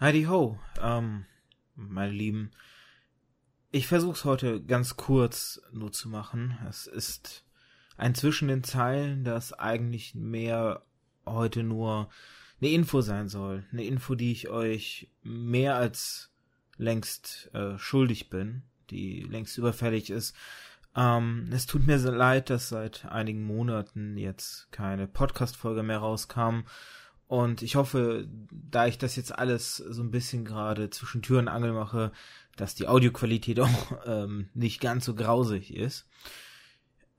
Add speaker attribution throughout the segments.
Speaker 1: Heidi ho, ähm, meine Lieben. Ich versuch's heute ganz kurz nur zu machen. Es ist ein zwischen den Zeilen, das eigentlich mehr heute nur eine Info sein soll. Eine Info, die ich euch mehr als längst äh, schuldig bin, die längst überfällig ist. Ähm, es tut mir sehr leid, dass seit einigen Monaten jetzt keine Podcast-Folge mehr rauskam und ich hoffe, da ich das jetzt alles so ein bisschen gerade zwischen Tür und Angel mache, dass die Audioqualität auch ähm, nicht ganz so grausig ist.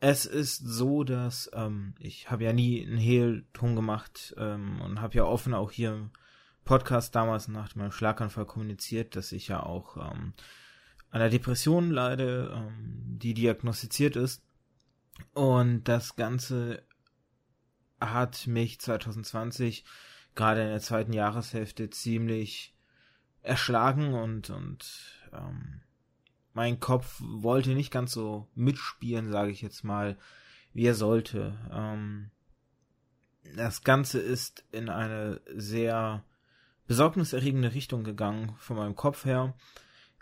Speaker 1: Es ist so, dass ähm, ich habe ja nie einen Hehlton gemacht ähm, und habe ja offen auch hier im Podcast damals nach meinem Schlaganfall kommuniziert, dass ich ja auch ähm, an einer Depression leide, ähm, die diagnostiziert ist. Und das Ganze hat mich 2020 gerade in der zweiten Jahreshälfte ziemlich erschlagen und und ähm, mein Kopf wollte nicht ganz so mitspielen, sage ich jetzt mal, wie er sollte. Ähm, das Ganze ist in eine sehr besorgniserregende Richtung gegangen von meinem Kopf her.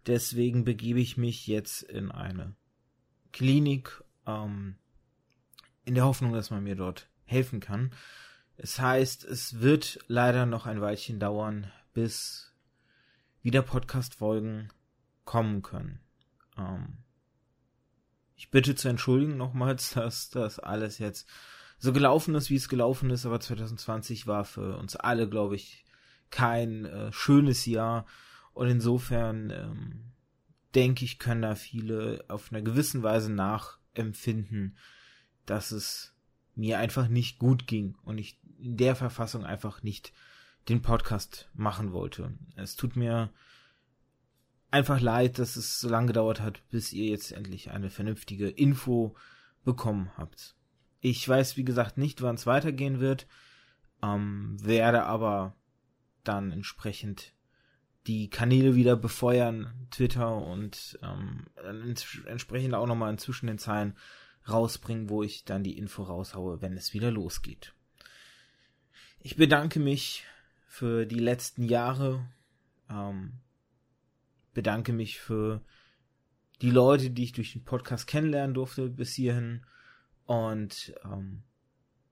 Speaker 1: Deswegen begebe ich mich jetzt in eine Klinik ähm, in der Hoffnung, dass man mir dort helfen kann. Es heißt, es wird leider noch ein Weilchen dauern, bis wieder Podcast-Folgen kommen können. Ähm ich bitte zu entschuldigen nochmals, dass das alles jetzt so gelaufen ist, wie es gelaufen ist, aber 2020 war für uns alle, glaube ich, kein äh, schönes Jahr und insofern ähm, denke ich, können da viele auf einer gewissen Weise nachempfinden, dass es mir einfach nicht gut ging und ich in der Verfassung einfach nicht den Podcast machen wollte. Es tut mir einfach leid, dass es so lange gedauert hat, bis ihr jetzt endlich eine vernünftige Info bekommen habt. Ich weiß, wie gesagt, nicht, wann es weitergehen wird, ähm, werde aber dann entsprechend die Kanäle wieder befeuern, Twitter und ähm, entsprechend auch nochmal inzwischen den Zeilen rausbringen, wo ich dann die Info raushaue, wenn es wieder losgeht. Ich bedanke mich für die letzten Jahre, ähm, bedanke mich für die Leute, die ich durch den Podcast kennenlernen durfte bis hierhin und ähm,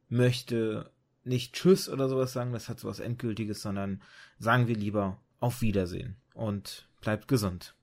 Speaker 1: möchte nicht Tschüss oder sowas sagen, das hat sowas Endgültiges, sondern sagen wir lieber auf Wiedersehen und bleibt gesund.